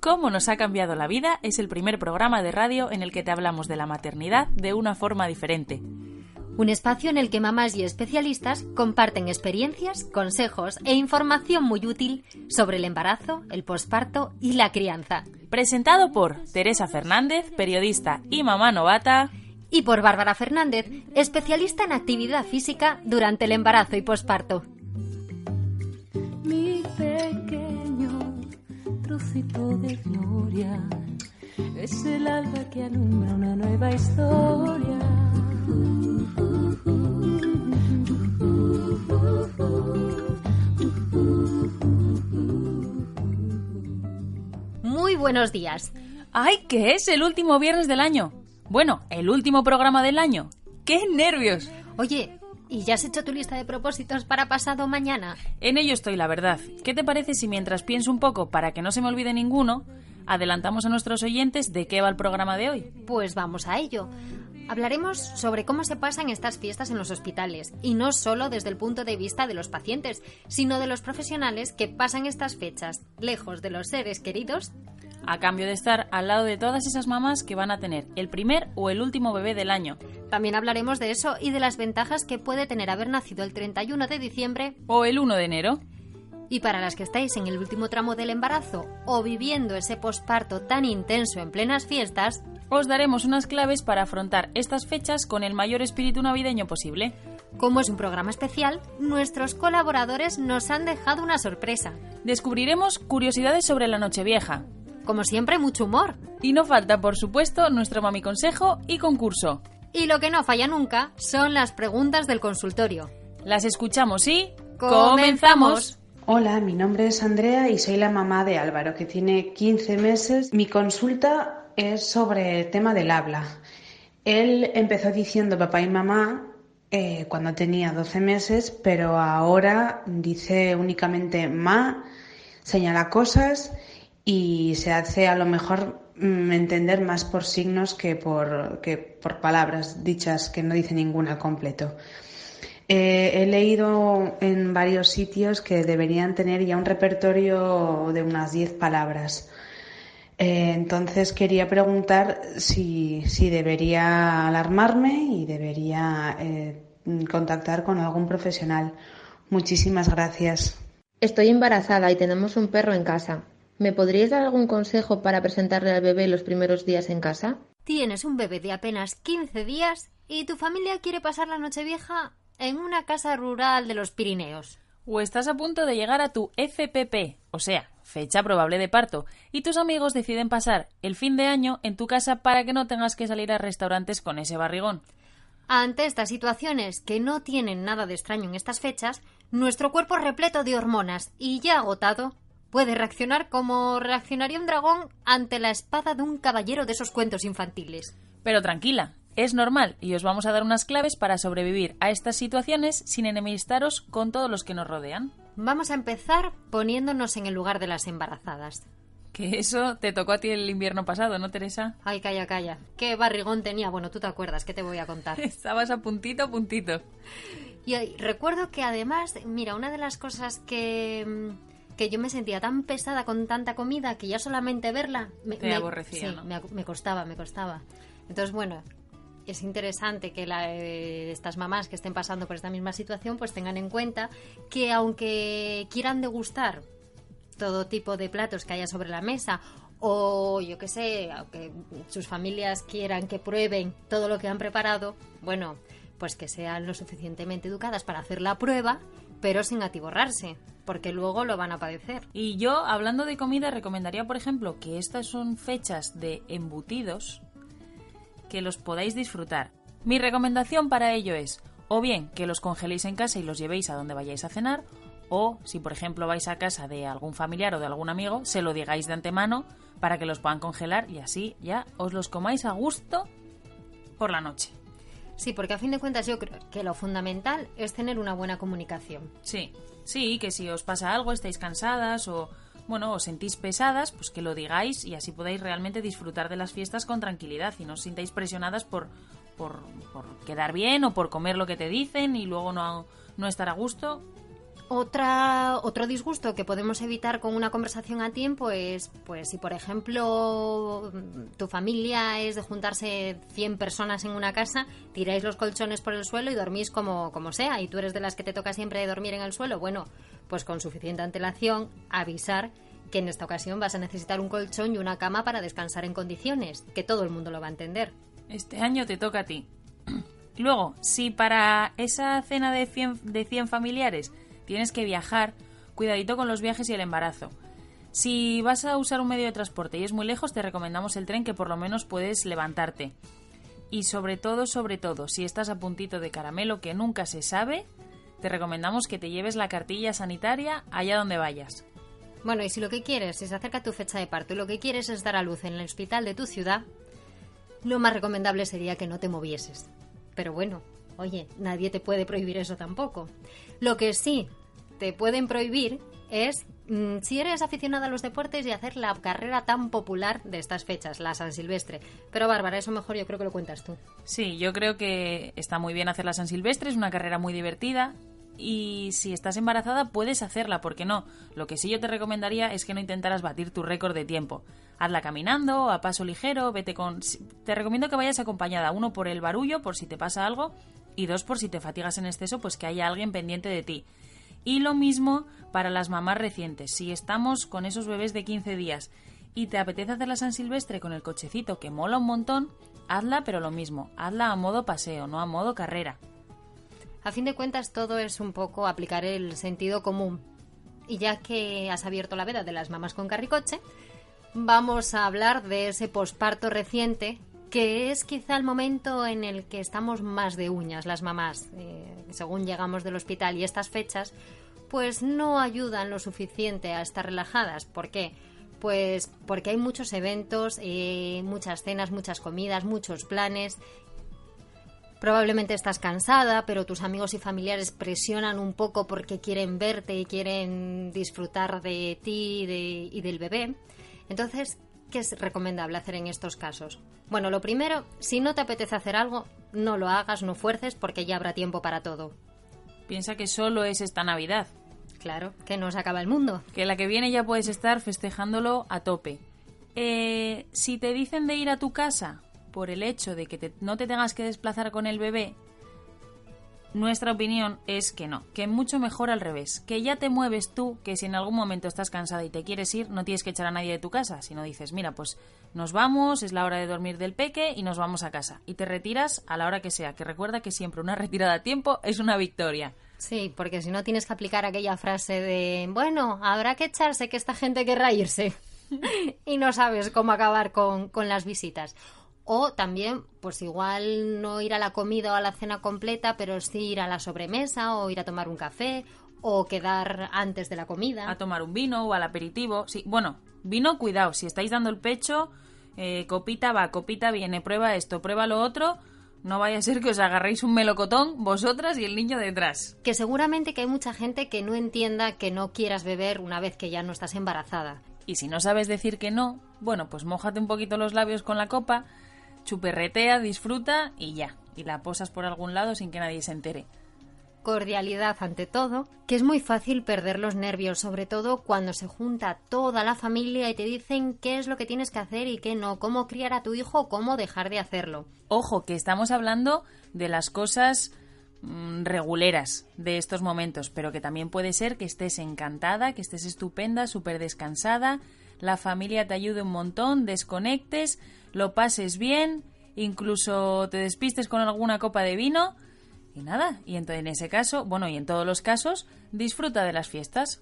Cómo nos ha cambiado la vida es el primer programa de radio en el que te hablamos de la maternidad de una forma diferente. Un espacio en el que mamás y especialistas comparten experiencias, consejos e información muy útil sobre el embarazo, el posparto y la crianza. Presentado por Teresa Fernández, periodista y mamá novata. Y por Bárbara Fernández, especialista en actividad física durante el embarazo y posparto. Mi pequeño trocito de gloria es el alba que alumbra una nueva historia. Muy buenos días. ¡Ay, que es el último viernes del año! Bueno, el último programa del año. ¡Qué nervios! Oye, ¿y ya has hecho tu lista de propósitos para pasado mañana? En ello estoy, la verdad. ¿Qué te parece si mientras pienso un poco para que no se me olvide ninguno, adelantamos a nuestros oyentes de qué va el programa de hoy? Pues vamos a ello. Hablaremos sobre cómo se pasan estas fiestas en los hospitales, y no solo desde el punto de vista de los pacientes, sino de los profesionales que pasan estas fechas lejos de los seres queridos a cambio de estar al lado de todas esas mamás que van a tener el primer o el último bebé del año. También hablaremos de eso y de las ventajas que puede tener haber nacido el 31 de diciembre o el 1 de enero. Y para las que estáis en el último tramo del embarazo o viviendo ese posparto tan intenso en plenas fiestas, os daremos unas claves para afrontar estas fechas con el mayor espíritu navideño posible. Como es un programa especial, nuestros colaboradores nos han dejado una sorpresa. Descubriremos curiosidades sobre la Nochevieja, como siempre, mucho humor. Y no falta, por supuesto, nuestro mami consejo y concurso. Y lo que no falla nunca son las preguntas del consultorio. Las escuchamos y comenzamos. Hola, mi nombre es Andrea y soy la mamá de Álvaro, que tiene 15 meses. Mi consulta es sobre el tema del habla. Él empezó diciendo papá y mamá eh, cuando tenía 12 meses, pero ahora dice únicamente ma, señala cosas y se hace a lo mejor mm, entender más por signos que por, que por palabras dichas que no dice ninguna completo. Eh, he leído en varios sitios que deberían tener ya un repertorio de unas 10 palabras. Eh, entonces quería preguntar si, si, debería alarmarme y debería eh, contactar con algún profesional. Muchísimas gracias. Estoy embarazada y tenemos un perro en casa. ¿Me podrías dar algún consejo para presentarle al bebé los primeros días en casa? Tienes un bebé de apenas 15 días y tu familia quiere pasar la noche vieja en una casa rural de los Pirineos. O estás a punto de llegar a tu FPP, o sea, fecha probable de parto, y tus amigos deciden pasar el fin de año en tu casa para que no tengas que salir a restaurantes con ese barrigón. Ante estas situaciones que no tienen nada de extraño en estas fechas, nuestro cuerpo repleto de hormonas y ya agotado Puede reaccionar como reaccionaría un dragón ante la espada de un caballero de esos cuentos infantiles. Pero tranquila, es normal y os vamos a dar unas claves para sobrevivir a estas situaciones sin enemistaros con todos los que nos rodean. Vamos a empezar poniéndonos en el lugar de las embarazadas. Que eso te tocó a ti el invierno pasado, ¿no, Teresa? Ay, calla, calla. ¿Qué barrigón tenía? Bueno, tú te acuerdas, ¿qué te voy a contar? Estabas a puntito, a puntito. Y recuerdo que además, mira, una de las cosas que mm, que yo me sentía tan pesada con tanta comida que ya solamente verla me, Te aborrecía, sí, me, costaba, me costaba. Entonces, bueno, es interesante que eh, estas mamás que estén pasando por esta misma situación pues tengan en cuenta que aunque quieran degustar todo tipo de platos que haya sobre la mesa o yo qué sé, aunque sus familias quieran que prueben todo lo que han preparado, bueno, pues que sean lo suficientemente educadas para hacer la prueba, pero sin atiborrarse porque luego lo van a padecer. Y yo, hablando de comida, recomendaría, por ejemplo, que estas son fechas de embutidos que los podáis disfrutar. Mi recomendación para ello es O bien que los congeléis en casa y los llevéis a donde vayáis a cenar, o si por ejemplo vais a casa de algún familiar o de algún amigo, se lo digáis de antemano para que los puedan congelar y así ya os los comáis a gusto por la noche. Sí, porque a fin de cuentas yo creo que lo fundamental es tener una buena comunicación. Sí, sí, que si os pasa algo, estáis cansadas o bueno, os sentís pesadas, pues que lo digáis y así podáis realmente disfrutar de las fiestas con tranquilidad y no os sintáis presionadas por, por, por quedar bien o por comer lo que te dicen y luego no, no estar a gusto. Otra, otro disgusto que podemos evitar con una conversación a tiempo es, pues, si por ejemplo tu familia es de juntarse 100 personas en una casa, tiráis los colchones por el suelo y dormís como, como sea, y tú eres de las que te toca siempre dormir en el suelo, bueno, pues con suficiente antelación avisar que en esta ocasión vas a necesitar un colchón y una cama para descansar en condiciones, que todo el mundo lo va a entender. Este año te toca a ti. Luego, si para esa cena de 100, de 100 familiares tienes que viajar, cuidadito con los viajes y el embarazo. Si vas a usar un medio de transporte y es muy lejos, te recomendamos el tren que por lo menos puedes levantarte. Y sobre todo, sobre todo, si estás a puntito de caramelo que nunca se sabe, te recomendamos que te lleves la cartilla sanitaria allá donde vayas. Bueno, y si lo que quieres, si se acerca tu fecha de parto y lo que quieres es dar a luz en el hospital de tu ciudad, lo más recomendable sería que no te movieses. Pero bueno, oye, nadie te puede prohibir eso tampoco. Lo que sí te pueden prohibir es mm, si eres aficionado a los deportes y hacer la carrera tan popular de estas fechas, la San Silvestre. Pero Bárbara, eso mejor yo creo que lo cuentas tú. Sí, yo creo que está muy bien hacer la San Silvestre, es una carrera muy divertida. Y si estás embarazada, puedes hacerla, ¿por qué no? Lo que sí yo te recomendaría es que no intentaras batir tu récord de tiempo. Hazla caminando, a paso ligero, vete con. Te recomiendo que vayas acompañada, uno por el barullo, por si te pasa algo, y dos, por si te fatigas en exceso, pues que haya alguien pendiente de ti. Y lo mismo para las mamás recientes. Si estamos con esos bebés de 15 días y te apetece hacer la San Silvestre con el cochecito que mola un montón, hazla, pero lo mismo, hazla a modo paseo, no a modo carrera. A fin de cuentas, todo es un poco aplicar el sentido común. Y ya que has abierto la veda de las mamás con carricoche, vamos a hablar de ese posparto reciente que es quizá el momento en el que estamos más de uñas las mamás, eh, según llegamos del hospital y estas fechas, pues no ayudan lo suficiente a estar relajadas. ¿Por qué? Pues porque hay muchos eventos, eh, muchas cenas, muchas comidas, muchos planes. Probablemente estás cansada, pero tus amigos y familiares presionan un poco porque quieren verte y quieren disfrutar de ti y, y del bebé. Entonces, ¿qué es recomendable hacer en estos casos? Bueno, lo primero, si no te apetece hacer algo, no lo hagas, no fuerces, porque ya habrá tiempo para todo. Piensa que solo es esta Navidad, Claro, que no se acaba el mundo. que la que viene ya puedes estar festejándolo a tope. Eh, si te dicen de ir a tu casa por el hecho de que te- no te tengas que desplazar con el bebé, nuestra opinión es que no, que mucho mejor al revés, que ya te mueves tú, que si en algún momento estás cansada y te quieres ir, no tienes que echar a nadie de tu casa, sino dices, mira, pues nos vamos, es la hora de dormir del peque y nos vamos a casa. Y te retiras a la hora que sea, que recuerda que siempre una retirada a tiempo es una victoria. Sí, porque si no tienes que aplicar aquella frase de, bueno, habrá que echarse que esta gente querrá irse. y no sabes cómo acabar con, con las visitas. O también, pues igual no ir a la comida o a la cena completa, pero sí ir a la sobremesa o ir a tomar un café o quedar antes de la comida. a tomar un vino o al aperitivo. Sí, bueno, vino, cuidado, si estáis dando el pecho, eh, copita va, copita viene, prueba esto, prueba lo otro. No vaya a ser que os agarréis un melocotón vosotras y el niño detrás. Que seguramente que hay mucha gente que no entienda que no quieras beber una vez que ya no estás embarazada. Y si no sabes decir que no, bueno, pues mójate un poquito los labios con la copa, chuperretea, disfruta y ya. Y la posas por algún lado sin que nadie se entere. cordialidad ante todo, que es muy fácil perder los nervios, sobre todo cuando se junta toda la familia y te dicen qué es lo que tienes que hacer y qué no, cómo criar a tu hijo o cómo dejar de hacerlo. Ojo, que estamos hablando de las cosas mm, reguleras de estos momentos, pero que también puede ser que estés encantada, que estés estupenda, súper descansada, la familia te ayude un montón, desconectes, lo pases bien, incluso te despistes con alguna copa de vino y nada, y entonces en ese caso, bueno, y en todos los casos, disfruta de las fiestas.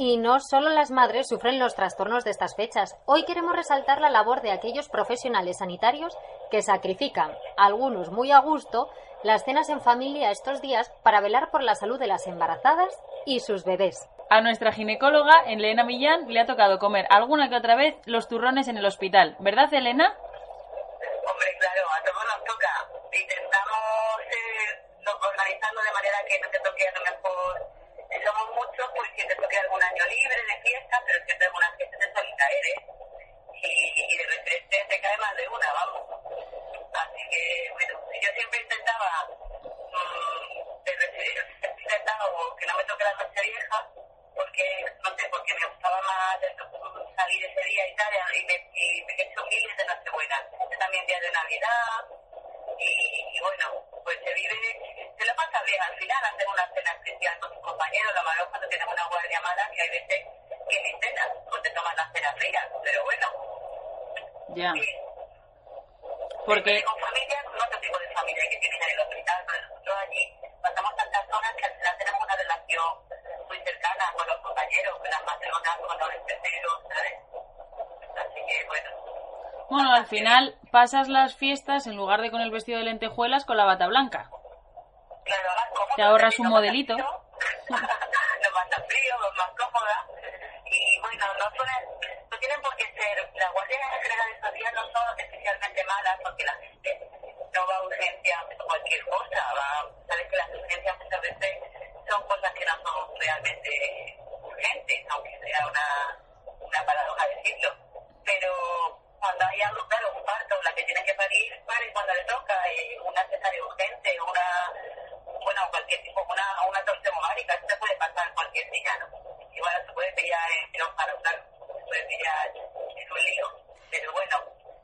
Y no solo las madres sufren los trastornos de estas fechas. Hoy queremos resaltar la labor de aquellos profesionales sanitarios que sacrifican, algunos muy a gusto, las cenas en familia estos días para velar por la salud de las embarazadas y sus bebés. A nuestra ginecóloga, Elena Millán, le ha tocado comer alguna que otra vez los turrones en el hospital. ¿Verdad, Elena? Hombre, claro, a todos nos toca. Intentamos eh, organizarlo de manera que no te toque a lo mejor. Somos muchos, pues que te toque algún año libre de fiesta, pero siempre alguna Porque... Con familia, con otro tipo de familia que tienes en el hospital, pero nosotros allí pasamos tantas horas que al final tenemos una relación muy cercana con los compañeros, con las matronas, con los enfermeros, ¿sabes? Así que bueno. Bueno, al final pasas las fiestas en lugar de con el vestido de lentejuelas con la bata blanca. Claro. Te ahorras un modelito. Nos manda frío, más cómoda. Y bueno, no suelen, no tienen por qué ser, las guardias generales social no son especialmente malas porque la gente no va a urgencias por cualquier cosa. Va, sabes que las urgencias muchas veces son cosas que no son realmente urgentes, aunque sea una, una paradoja decirlo. Pero cuando hay algo, claro, un parto, la que tiene que parir, pare cuando le toca, eh, una cesárea urgente, una, bueno, cualquier tipo, una, una torsión ovárica, eso se puede pasar cualquier día, ¿no? Igual se puede pillar en un paro, claro, se puede pillar en un lío, pero bueno,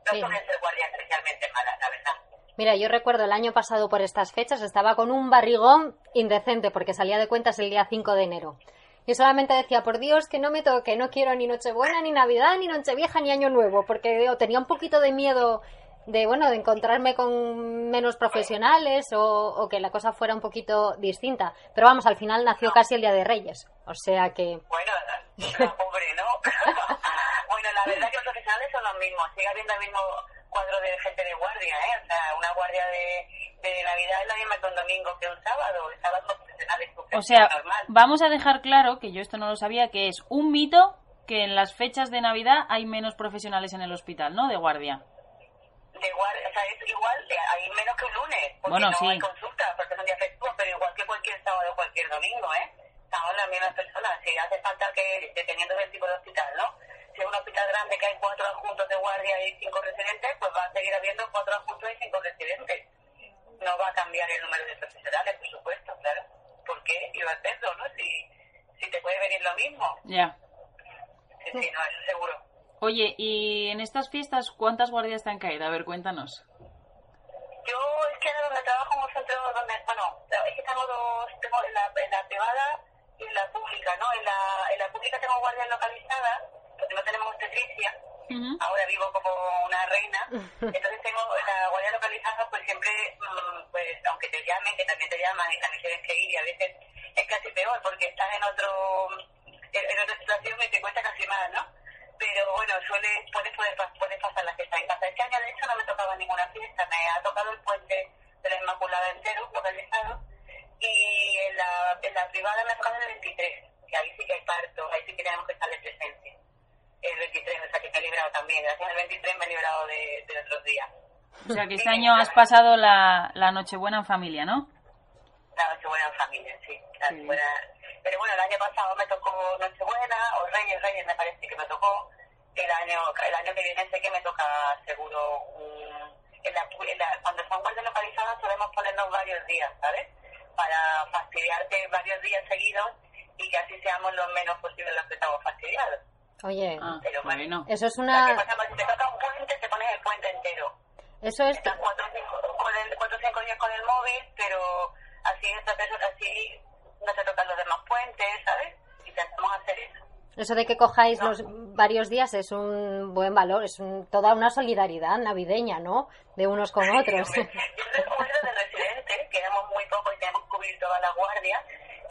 no Sí. suelen ser guardias especialmente malas, la verdad. Mira, yo recuerdo el año pasado por estas fechas estaba con un barrigón indecente porque salía de cuentas el día 5 de enero. Y solamente decía, por Dios, que no me toque, no quiero ni Nochebuena, ni Navidad, ni Nochevieja, ni Año Nuevo, porque o tenía un poquito de miedo de, bueno, de encontrarme con menos profesionales o, que la cosa fuera un poquito distinta. Pero vamos, al final nació casi el Día de Reyes. O sea que... Bueno, no, pobre, ¿no? bueno, la verdad que los profesionales son los mismos, sigue habiendo el mismo cuadro de gente de guardia, ¿eh? O sea, una guardia de, de Navidad es la misma que un domingo que un sábado, el sábado O sea, normal. vamos a dejar claro, que yo esto no lo sabía, que es un mito que en las fechas de Navidad hay menos profesionales en el hospital, ¿no? De guardia. De igual, o sea, es igual, de- hay menos que un lunes, porque Bueno, no sí. hay consulta, porque es un día festivo, pero igual que cualquier sábado o cualquier domingo, ¿eh? Estamos las mismas personas, si hace falta que, dependiendo del tipo de hospital, ¿no? Si un hospital grande que hay cuatro adjuntos de guardia y cinco residentes, pues va a seguir habiendo cuatro adjuntos y cinco residentes. No va a cambiar el número de profesionales, por supuesto, claro. ¿Por qué iba a hacerlo, no? Si, si te puede venir lo mismo. Ya. Sí, sí, no, eso seguro. Oye, y en estas fiestas, ¿cuántas guardias te han caído? A ver, cuéntanos. Yo es que donde trabajo en un centro donde, bueno, es que tengo dos, tengo en la, en la privada y en la pública, ¿no? En la, en la pública tengo guardias localizadas, porque no tenemos obstetricia, Ujú. ahora vivo como una reina, entonces tengo en la guardia localizada, pues siempre, mm, pues aunque te llamen, que también te llaman y también tienes que ir y a veces es casi peor porque estás en otro, en, otra situación y te cuesta casi más, ¿no? Pero bueno, suele, puedes, puedes, puedes pasar la fiesta en casa. Este año de hecho no me tocaba ninguna fiesta, me ha tocado el puente de la Inmaculada entero, organizado, y en la, en la privada me ha tocado el 23, que ahí sí que hay parto, ahí sí que tenemos que estar de presencia. El 23, o sea que librado también, gracias al 23 me he librado de, de otros días. O sea, que este año has pasado la, la Nochebuena en familia, ¿no? La Nochebuena en familia, sí. La Nochebuena- Pero bueno, el año pasado me tocó Nochebuena, o Reyes, Reyes me parece que me tocó. El año el año que viene sé que me toca seguro un... En la, en la- cuando son guardias localizadas solemos ponernos varios días, ¿sabes? Para fastidiarte varios días seguidos y que así seamos los menos posibles los que estamos fastidiados. Oye, Ah, Pero bueno. eso es una... por ejemplo, si te toca un puente, te pones el puente entero. Eso es... Estás cuatro o cinco, con el, cuatro o cinco días con el móvil, pero así, así no te tocan los demás puentes, ¿sabes? Intentamos hacer eso. Eso de que cojáis los varios días es un buen valor, es un- toda una solidaridad navideña, ¿no? De unos con otros. Yo recuerdo de residentes, que éramos muy pocos y teníamos que cubrir todas las guardias,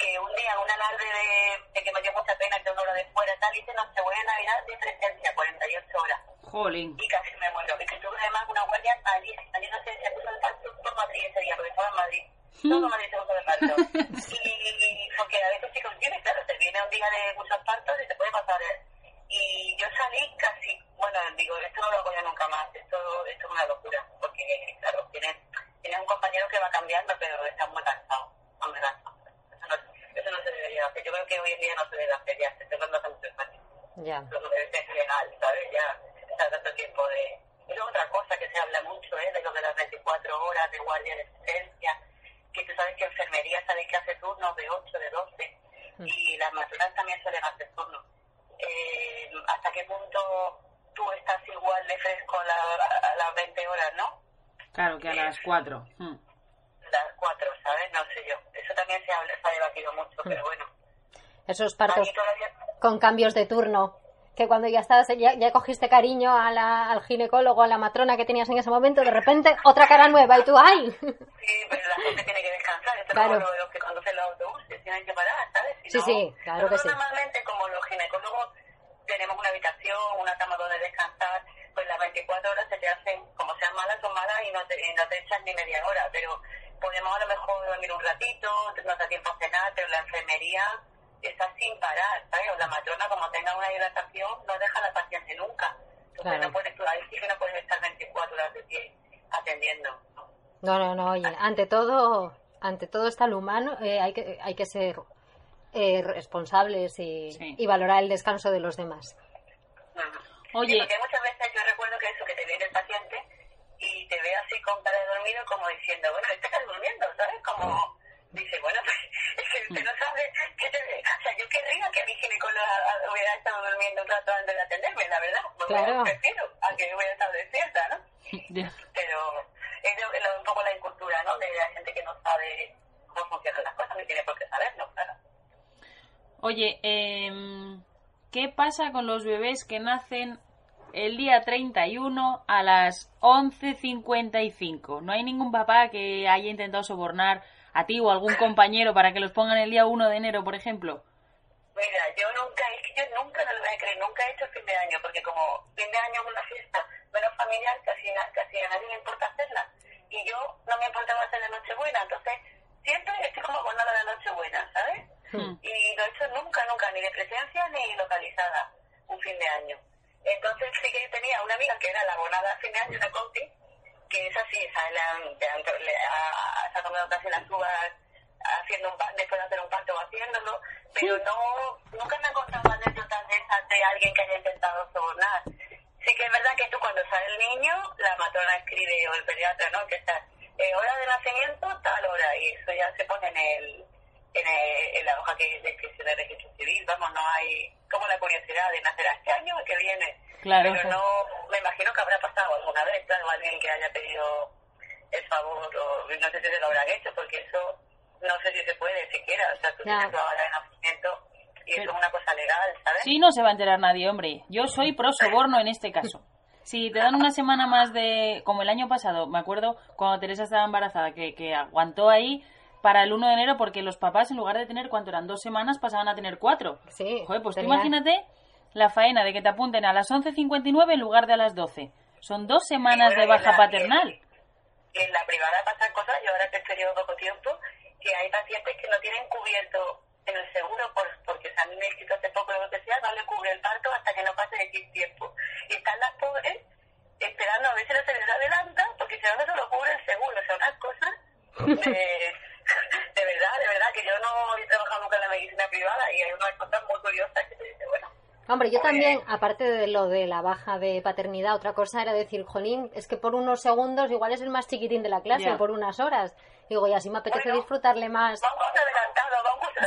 que un día una tarde de, de que me dio mucha pena que una hora de fuera tal, hice Nochebuena y Navidad de presencia, 48 horas. Jolín. Y casi me muero. Y que tuve además una guardia malísima. Yo no sé, se puso el parto por Madrid ese día, porque estaba en Madrid. Todo Madrid se puso el parto. Y porque a veces sí contiene, claro, te viene un día de muchos partos y te puede pasar. ¿eh? Y yo salí casi, bueno, digo, esto no lo hago yo nunca más, esto, esto es una locura, porque, claro, tienes, tienes un compañero que va cambiando, pero está muy cansado, muy cansado. Eso no, se debería hacer. Yo creo que hoy en día no se debe hacer ya, se está hace muchos años. Ya. Lo que debe ser legal, ¿sabes? Ya está tanto tiempo de... Y luego otra cosa que se habla mucho, ¿eh? De lo de las 24 horas de guardia de presencia, que tú sabes que enfermería sabes que hace turnos de 8, de 12, y las matronas también suelen hacer turnos. Eh, ¿Hasta qué punto tú estás igual de fresco a, la- a las 20 horas, no? Claro, que a las 4. Las 4, ¿sabes? No sé yo. Eso también se, habla, debatido mucho, pero bueno. Esos partos todavía... con cambios de turno. Que cuando ya estás, ya, ya cogiste cariño a la- al ginecólogo, a la matrona que tenías en ese momento, de repente otra cara nueva y tú, ¡ay! Sí, pero la gente tiene que descansar. Esto Claro. es como lo los que conducen los autobuses, tienen que parar, ¿sabes? Si Sí, no- sí, claro que nosotros sí. Normalmente, como los ginecólogos, tenemos una habitación, una cama donde descansar, pues las 24 horas se te hacen, como sean malas, son malas y no te, y no te echan ni media hora, pero podemos a lo mejor dormir un ratito, no da tiempo a cenar, pero la enfermería está sin parar, ¿sabes? O la matrona, como tenga una hidratación, no deja a la paciente nunca. Entonces, Claro. no puedes, ahí sí que no puedes estar 24 horas de pie atendiendo. ¿no? No, no, oye, ante todo, ante todo está lo humano, eh, hay, que, hay que ser eh, responsables y, Sí. y valorar el descanso de los demás. Oye. Sí, porque muchas veces yo recuerdo que eso, que te viene el paciente y te ve así con cara de dormido como diciendo, bueno, este está durmiendo, ¿sabes? Como dice, bueno, pues es que usted no sabe qué te. O sea, yo querría que mi ginecóloga hubiera estado durmiendo un rato antes de atenderme, la verdad. Porque Claro. prefiero a que hubiera estado despierta, ¿no? Pero es, lo- un poco la incultura, ¿no? De la gente que no sabe cómo funcionan las cosas, ni tiene por qué saberlo, claro. Oye, em, ¿qué pasa con los bebés que nacen el día 31 a las 11.55? ¿No hay ningún papá que haya intentado sobornar a ti o algún compañero para que los pongan el día 1 de enero, por ejemplo? Mira, yo nunca, es que yo nunca, no lo voy a creer, nunca he hecho fin de año, porque como fin de año es una fiesta menos familiar, casi, a- casi a nadie le importa hacerla. Y yo no me importaba hacer la Nochebuena, entonces siempre estoy como abonada a la Nochebuena, ¿sabes? Hmm. Y no he hecho nunca, nunca, ni de presencia ni localizada, un fin de año. Entonces sí que tenía una amiga que era la abonada a fin de año, una conti, que es así, esa le han, le han- le ha, se ha tomado casi las uvas haciendo un pa- después de hacer un parto o haciéndolo, pero no, nunca me han contado anécdotas de esas de alguien que haya intentado sobornar. Sí que es verdad que tú cuando sale el niño, la matrona escribe, o el pediatra, ¿no? Que está, eh, hora de nacimiento, tal hora, y eso ya se pone en el, en, el- en la hoja que de inscripción de registro civil, vamos, no hay como la curiosidad de nacer a este año o el que viene. Claro. Pero no, me imagino que habrá pasado alguna vez, claro, alguien que haya pedido el favor, o no sé si se lo habrán hecho, porque eso no sé si se puede siquiera, o sea, tú Ya. tienes la hora de nacimiento y eso Pero- es una cosa legal, ¿sabes? Sí, no se va a enterar nadie, hombre. Yo soy pro soborno en este caso. Si te dan una semana más de... Como el año pasado, me acuerdo cuando Teresa estaba embarazada, que, que aguantó ahí para el 1 de enero porque los papás, en lugar de tener, ¿cuánto eran? Dos semanas, pasaban a tener cuatro. Sí, Joder, pues tú tenía- imagínate la faena de que te apunten a las 11.59 en lugar de a las 12. Son dos semanas Sí, de bueno, y baja la- paternal. Y en la privada pasan cosas, yo ahora que estoy llevo poco tiempo, que hay pacientes que no tienen cubierto en el seguro por, porque se han inscrito hace poco lo que sea, no le cubre el parto hasta que no pase X tiempo. Y están las pobres esperando a ver si la se les adelanta, porque si no, no se lo cubre el seguro. O sea, unas cosas de, de verdad, de verdad, que yo no he trabajado nunca en la medicina privada y hay unas cosas muy curiosas que te dicen, bueno, Hombre, yo también, aparte de lo de la baja de paternidad, otra cosa era decir, jolín, es que por unos segundos igual es el más chiquitín de la clase, Ya. o por unas horas. Digo, y así me apetece Bueno. disfrutarle más. vamos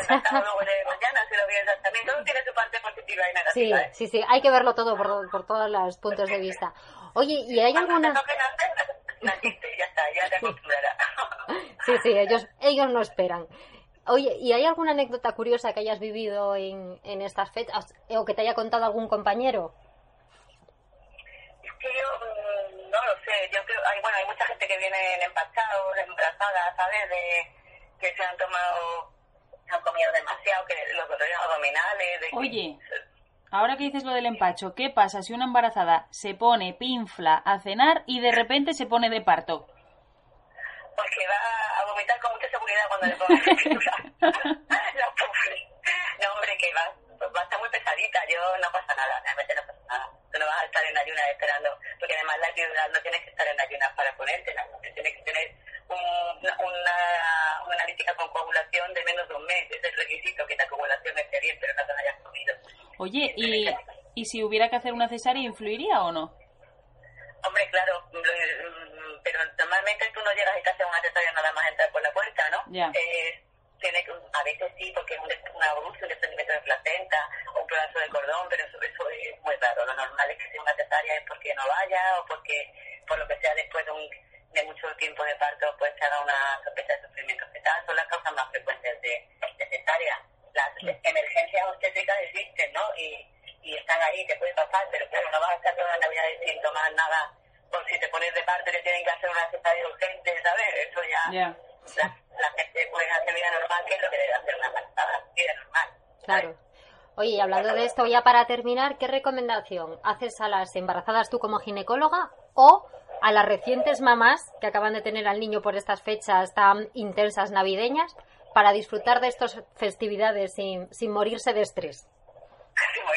de mañana, si lo piensas también. Todo tiene su parte positiva y Sí, negativa. ¿eh? sí, sí, hay que verlo todo por, por todos los puntos de vista. Oye, ¿y hay alguna...? naciste, ya está, ya te acostumbrarás. Sí, sí, ellos, ellos no esperan. Oye, ¿y hay alguna anécdota curiosa que hayas vivido en, en estas fechas o que te haya contado algún compañero? Es que yo mm, no lo sé, yo creo, hay, bueno, hay mucha gente que viene empachados, embarazadas, ¿sabes? De, que se han tomado han comido demasiado, que los dolores abdominales. De que- Oye, ahora que dices lo del empacho, ¿qué pasa si una embarazada se pone pinfla a cenar y de repente se pone de parto? Porque va a vomitar con mucha seguridad cuando le pongan la pobre. No, hombre, que va, va a estar muy pesadita. Yo no pasa nada, realmente no pasa nada. Tú no vas a estar en ayunas esperando, porque además la epidural no tienes que estar en ayunas para ponértela. Tienes que tener una, una, una analítica con coagulación de menos de un mes. Es el requisito que la coagulación esté bien, pero no te la hayas comido. Oye, ¿y, ¿y si hubiera que hacer una cesárea, influiría o no? Hombre, claro, lo- mm, pero normalmente tú no llegas y te haces una cesárea nada más entrar por la puerta, ¿no? Ya. Eh, tiene que, a veces sí, porque es un, una brucia, un desprendimiento de placenta o un pedazo de cordón, pero eso, eso es muy raro. Lo normal es que sea una cesárea es porque no vaya o porque, por lo que sea, después de, un, de mucho tiempo de parto, pues se haga una sospecha de sufrimiento fetal. Son las causas más frecuentes de, de cesárea. Las emergencias obstétricas existen, ¿no? Y, y están ahí, te puede pasar, pero claro, no vas a estar toda la Navidad sin tomar nada. Por si te pones de parto y te tienen que hacer una cesárea urgente, ¿sabes? Eso ya Ya. la, la gente puede hacer vida normal, que es lo que debe hacer una embarazada, vida normal. Claro. Oye, y hablando de esto, ya para terminar, ¿qué recomendación haces a las embarazadas tú como ginecóloga o a las recientes mamás que acaban de tener al niño por estas fechas tan intensas navideñas para disfrutar de estas festividades sin, sin morirse de estrés?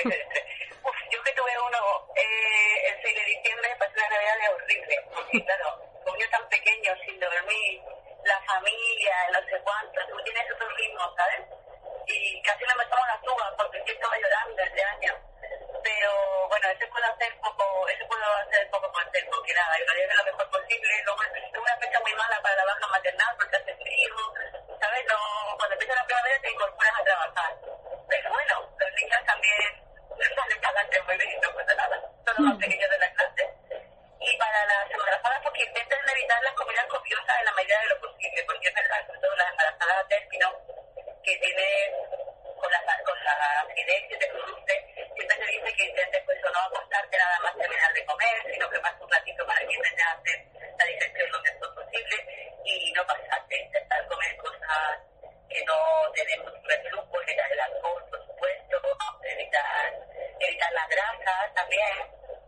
Uf, yo que tuve uno eh, el 6 de diciembre, pasé una Navidad horrible, porque claro, niño tan pequeño, sin dormir, la familia, no sé cuánto, tú tienes otro ritmo, ¿sabes? Y casi no me tomo las uvas porque yo estaba llorando este año. Pero bueno, ese puedo hacer poco, ese puedo hacer poco por hacer, porque nada, lo haré lo mejor posible. Luego es una fecha muy mala para la baja maternal porque hace frío, ¿sabes? No, cuando empieza la primavera te incorporas a trabajar. Pero bueno, los niños también salen adelante muy bien, no pasa nada. Son los más pequeños de la clase. Y para las embarazadas, porque intenten evitar las comidas copiosas en la medida de lo posible, porque es verdad, sobre todo las embarazadas a término, que tienen con la, con la acidez que te produce, siempre se dice que intentes pues o no acostarte nada más terminar de comer, sino que pases un ratito para que intentes hacer la digestión lo mejor posible y no pasarte, intentar comer cosas que no te den mucho reflujo, evitar el alcohol, por supuesto, evitar, evitar las grasas también,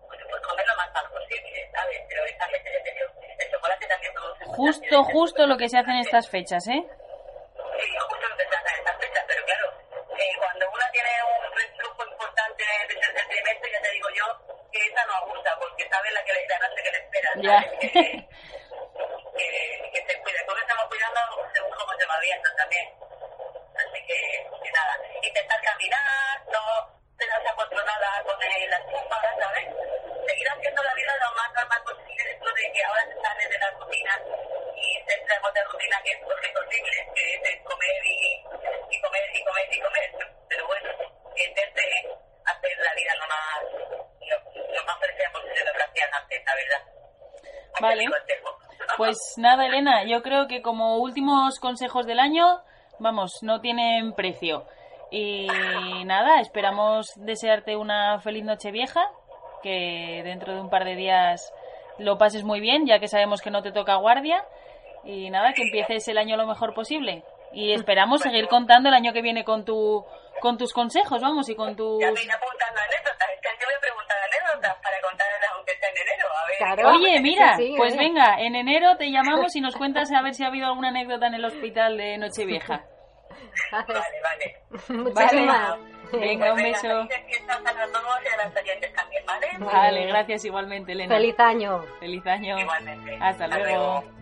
pues, pues comer lo más sano posible, ¿sabes? Pero esta gente el chocolate también produce Justo, justo lo que se hace en estas fechas, ¿eh? Sí, justo que hace en estas fechas, pero claro, eh, cuando una tiene un reflujo importante de tercer trimestre, ya te digo yo que esa no abusa, porque sabe la que le, la noche que le espera. ¿sabes? Que, que, que se cuide. Todos estamos cuidando según cómo se va viendo también. Así que, que nada, intentar caminar, no tenerse acontrolada con el, la chupa, ¿sabes? Seguir haciendo la vida lo más normal posible dentro de que ahora se sale de la rutina entramos de rutina que es posible, que es comer y, y comer y comer y comer. Pero bueno, intente hacer la vida lo más, lo, lo más parecida posible lo que hacían antes, la verdad. Vale. Pues nada, Elena, yo creo que como últimos consejos del año, vamos, no tienen precio. Y nada, esperamos desearte una feliz noche vieja, que dentro de un par de días lo pases muy bien, ya que sabemos que no te toca guardia. Y nada, que empieces el año lo mejor posible. Y esperamos seguir contando el año que viene con tu con tus consejos, vamos, y con tus... Ya me apuntando anécdotas. Este año voy a preguntar anécdotas para contarlas aunque sea en enero. A ver. Claro. Oye, mira, Sí, sí, pues eh. venga, en enero te llamamos y nos cuentas a ver si ha habido alguna anécdota en el hospital de Nochevieja. Vale, vale. Muchísimas. Venga, un Pues beso. felices fiestas a todos y a las oyentes también, ¿vale? Vale, gracias igualmente, Elena. Feliz año. Feliz año. Igualmente. Hasta luego. No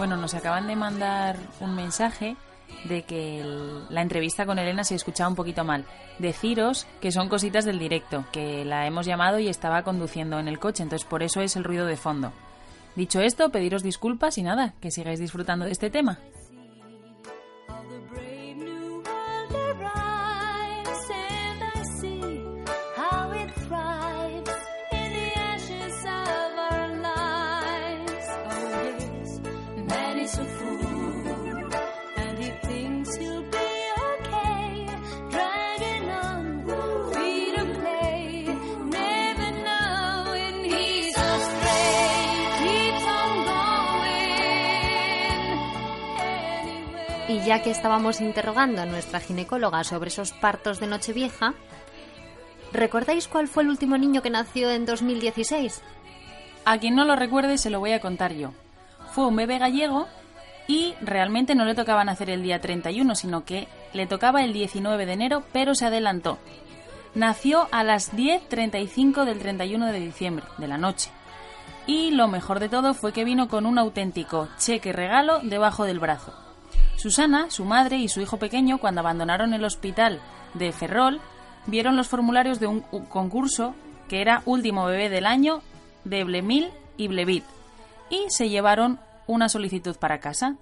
Bueno, nos acaban de mandar un mensaje de que la entrevista con Elena se escuchaba un poquito mal. Deciros que son cositas del directo, que la hemos llamado y estaba conduciendo en el coche, entonces por eso es el ruido de fondo. Dicho esto, pediros disculpas y nada, que sigáis disfrutando de este tema. Ya que estábamos interrogando a nuestra ginecóloga sobre esos partos de Nochevieja, ¿recordáis cuál fue el último niño que nació en 2016? A quien no lo recuerde se lo voy a contar yo. Fue un bebé gallego y realmente no le tocaba nacer el día 31, sino que le tocaba el 19 de enero, pero se adelantó. Nació a las 10.35 del 31 de diciembre, de la noche. Y lo mejor de todo fue que vino con un auténtico cheque regalo debajo del brazo. Susana, su madre y su hijo pequeño, cuando abandonaron el hospital de Ferrol, vieron los formularios de un concurso que era Último Bebé del Año de Blemil y Blevit y se llevaron una solicitud para casa.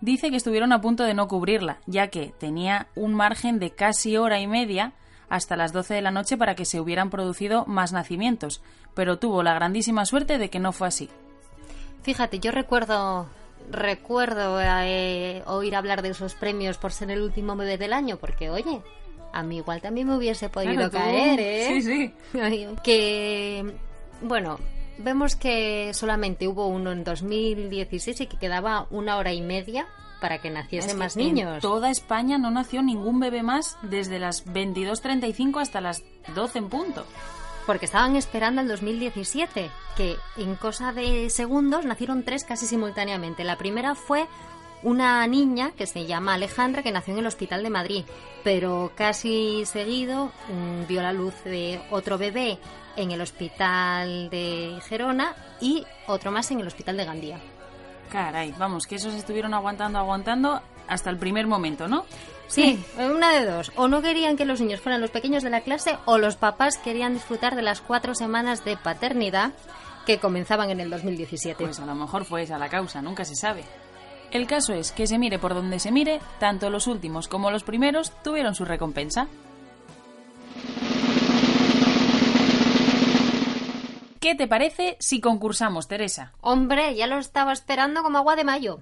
Dice que estuvieron a punto de no cubrirla, ya que tenía un margen de casi hora y media hasta las 12 de la noche para que se hubieran producido más nacimientos, pero tuvo la grandísima suerte de que no fue así. Fíjate, yo recuerdo recuerdo eh, oír hablar de esos premios por ser el último bebé del año, porque oye, a mí igual también me hubiese podido Claro, caer, ¿eh? Sí, sí. que bueno, vemos que solamente hubo uno en 2016 y que quedaba una hora y media para que naciesen Es que más En niños. toda España no nació ningún bebé más desde las 22.35 hasta las 12 en punto. Porque estaban esperando al 2017, que en cosa de segundos nacieron tres casi simultáneamente. La primera fue una niña que se llama Alejandra, que nació en el Hospital de Madrid, pero casi seguido mm, vio la luz de otro bebé en el Hospital de Gerona y otro más en el Hospital de Gandía. Caray, vamos, que esos estuvieron aguantando, aguantando hasta el primer momento, ¿no? Sí, una de dos. O no querían que los niños fueran los pequeños de la clase o los papás querían disfrutar de las cuatro semanas de paternidad que comenzaban en el 2017. Pues a lo mejor fue esa la causa, nunca se sabe. El caso es que se mire por donde se mire, tanto los últimos como los primeros tuvieron su recompensa. ¿Qué te parece si concursamos, Teresa? Hombre, ya lo estaba esperando como agua de mayo.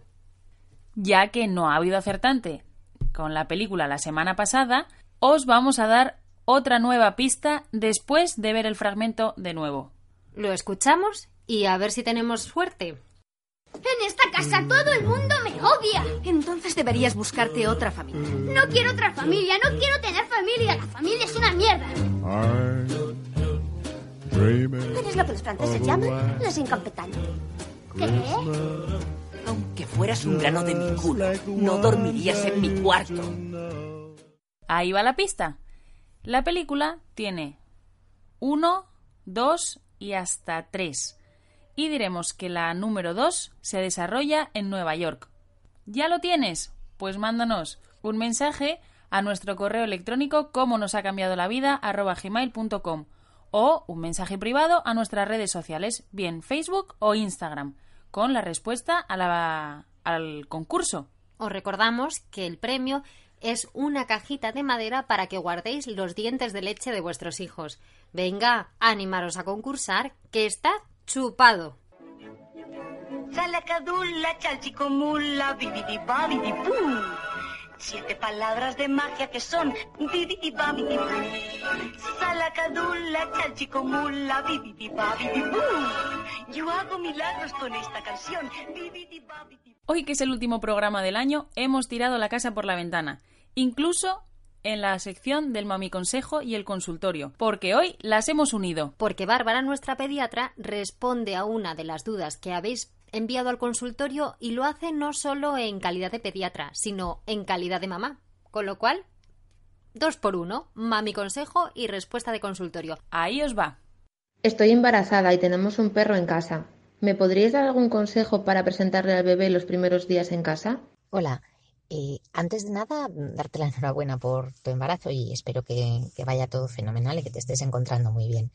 Ya que no ha habido acertante con la película la semana pasada, os vamos a dar otra nueva pista después de ver el fragmento de nuevo. Lo escuchamos y a ver si tenemos suerte. En esta casa todo el mundo me odia. Entonces deberías buscarte otra familia. No quiero otra familia, no quiero tener familia. La familia es una mierda. Eres lo que los franceses llaman los incompetentes. ¿Qué? Aunque fueras un grano de mi culo, no dormirías en mi cuarto. Ahí va la pista. La película tiene uno, dos y hasta tres. Y diremos que la número dos se desarrolla en Nueva York. ¿Ya lo tienes? Pues mándanos un mensaje a nuestro correo electrónico como nos ha cambiado la vida gmail.com o un mensaje privado a nuestras redes sociales, bien Facebook o Instagram, con la respuesta a la- al concurso. Os recordamos que el premio es una cajita de madera para que guardéis los dientes de leche de vuestros hijos. Venga, animaros a concursar, que está chupado. Siete palabras de magia que son bibidibabidibú. Salacadula, chalchicomula, bibidibabidibú. Yo hago milagros con esta canción. Hoy, que es el último programa del año, hemos tirado la casa por la ventana, incluso en la sección del Mami Consejo y el consultorio, porque hoy las hemos unido. Porque Bárbara, nuestra pediatra, responde a una de las dudas que habéis enviado al consultorio y lo hace no solo en calidad de pediatra, sino en calidad de mamá. Con lo cual, dos por uno, mami consejo y respuesta de consultorio. Ahí os va. Estoy embarazada y tenemos un perro en casa. ¿Me podríais dar algún consejo para presentarle al bebé los primeros días en casa? Hola, eh, antes de nada, darte la enhorabuena por tu embarazo y espero que, que vaya todo fenomenal y que te estés encontrando muy bien.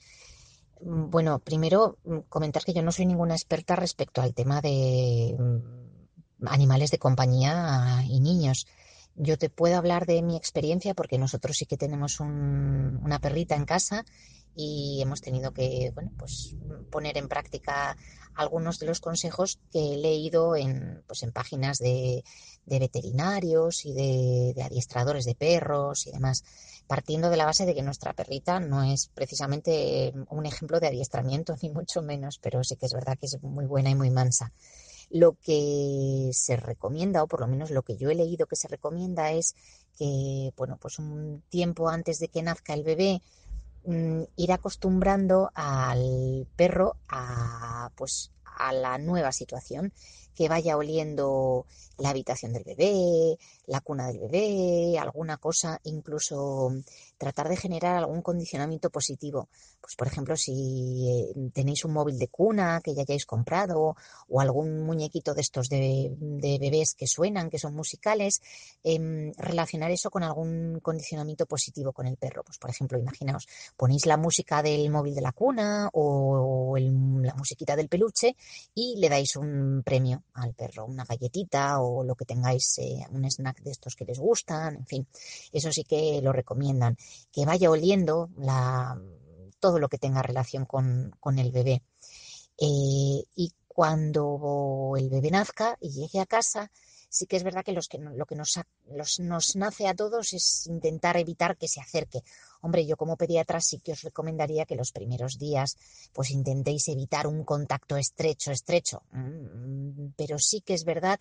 Mm, Bueno, primero mm, comentar que yo no soy ninguna experta respecto al tema de mm, animales de compañía y niños. Yo te puedo hablar de mi experiencia porque nosotros sí que tenemos un- una perrita en casa y hemos tenido que, bueno, pues poner en práctica algunos de los consejos que he leído en, pues, en páginas de, veterinarios y de adiestradores de perros y demás, partiendo de la base de que nuestra perrita no es precisamente un ejemplo de adiestramiento, ni mucho menos, pero sí que es verdad que es muy buena y muy mansa. Lo que se recomienda, o por lo menos lo que yo he leído que se recomienda, es que, bueno, pues un tiempo antes de que nazca el bebé, mm, ir acostumbrando al perro a, pues, a la nueva situación, que vaya oliendo la habitación del bebé, la cuna del bebé, alguna cosa, incluso tratar de generar algún condicionamiento positivo. Pues, por ejemplo, si eh, tenéis un móvil de cuna que ya hayáis comprado o algún muñequito de estos de, bebés que suenan, que son musicales, em, relacionar eso con algún condicionamiento positivo con el perro. Pues, por ejemplo, imaginaos, ponéis la música del móvil de la cuna o el- la musiquita del peluche y le dais un premio al perro, una galletita o lo que tengáis, eh, un snack de estos que les gustan, en fin, eso sí que lo recomiendan. Que vaya oliendo la, todo lo que tenga relación con, con el bebé. Eh, y cuando el bebé nazca y llegue a casa, sí que es verdad que, los que lo que nos, los- nos nace a todos es intentar evitar que se acerque. Hombre, yo como pediatra sí que os recomendaría que los primeros días pues intentéis evitar un contacto estrecho, estrecho. Mm, Pero sí que es verdad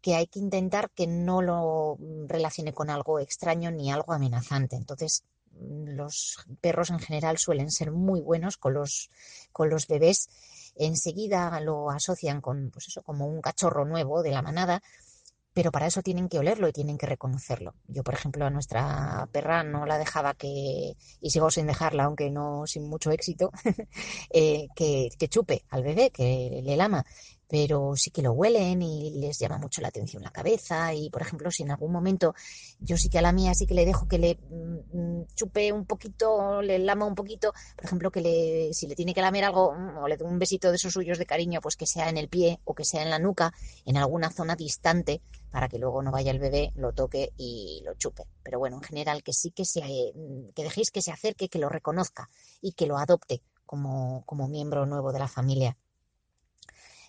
que hay que intentar que no lo relacione con algo extraño ni algo amenazante. Entonces, mm, los perros en general suelen ser muy buenos con los, con los bebés. Enseguida lo asocian con, pues eso, como un cachorro nuevo de la manada pero para eso tienen que olerlo y tienen que reconocerlo. Yo, por ejemplo, a nuestra perra no la dejaba que, y sigo sin dejarla, aunque no sin mucho éxito, eh, que, que chupe al bebé, que le lama, pero sí que lo huelen y les llama mucho la atención la cabeza y, por ejemplo, si en algún momento yo sí que a la mía sí que le dejo que le mm, mm, chupe un poquito, le lama un poquito, por ejemplo, que le, si le tiene que lamer algo mm, o le doy un besito de esos suyos de cariño, pues que sea en el pie o que sea en la nuca, en alguna zona distante, para que luego no vaya el bebé, lo toque y lo chupe. Pero bueno, en general que sí que se, que dejéis que se acerque, que lo reconozca y que lo adopte como, como miembro nuevo de la familia.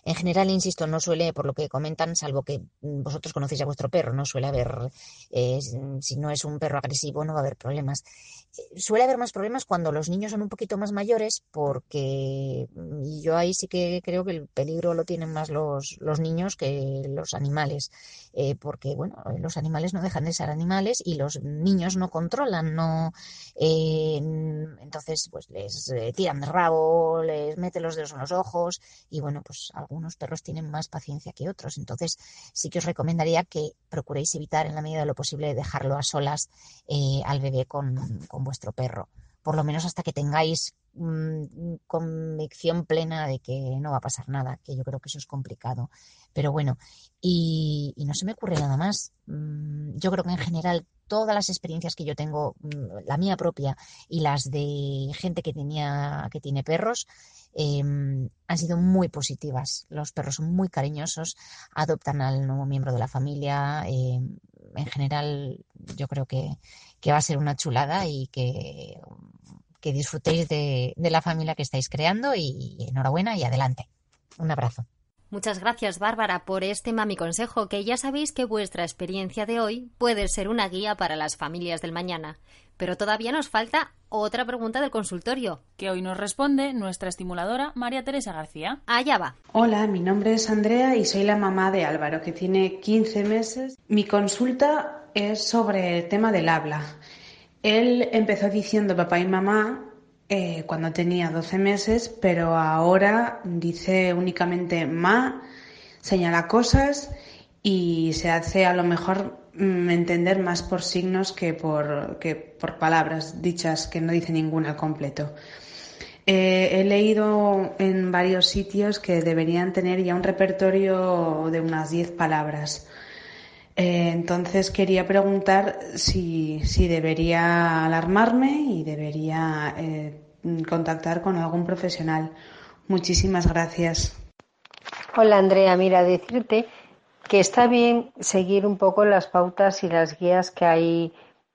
En general, insisto, no suele, por lo que comentan, salvo que mm, vosotros conocéis a vuestro perro, no suele haber, eh, si no es un perro agresivo, no va a haber problemas. Eh, Suele haber más problemas cuando los niños son un poquito más mayores, porque mm, yo ahí sí que creo que el peligro lo tienen más los, los niños que los animales, eh, porque bueno, los animales no dejan de ser animales y los niños no controlan, no, entonces pues les tiran de rabo, les meten los dedos en los ojos y bueno, pues algunos perros tienen más paciencia que otros. Entonces, sí que os recomendaría que procuréis evitar en la medida de lo posible dejarlo a solas eh, al bebé con, con vuestro perro. Por lo menos hasta que tengáis mm, convicción plena de que no va a pasar nada, que yo creo que eso es complicado. Pero bueno, y, no se me ocurre nada más. Mm, Yo creo que en general todas las experiencias que yo tengo, mm, la mía propia y las de gente que tenía, que tiene perros, eh, han sido muy positivas. Los perros son muy cariñosos, adoptan al nuevo miembro de la familia. eh, en general, yo creo que, que va a ser una chulada y que, que disfrutéis de, de la familia que estáis creando y enhorabuena y adelante. Un abrazo. Muchas gracias, Bárbara, por este mami consejo, que ya sabéis que vuestra experiencia de hoy puede ser una guía para las familias del mañana. Pero todavía nos falta otra pregunta del consultorio. Que hoy nos responde nuestra estimuladora María Teresa García. Allá va. Hola, mi nombre es Andrea y soy la mamá de Álvaro, que tiene 15 meses. Mi consulta es sobre el tema del habla. Él empezó diciendo papá y mamá eh, cuando tenía 12 meses, pero ahora dice únicamente ma, señala cosas y se hace a lo mejor entender más por signos que por, que por palabras dichas que no dice ninguna al completo. Eh, he leído en varios sitios que deberían tener ya un repertorio de unas 10 palabras. Eh, entonces quería preguntar si, si debería alarmarme y debería eh, contactar con algún profesional. Muchísimas gracias. Hola Andrea, mira, decirte que está bien seguir un poco las pautas y las guías que hay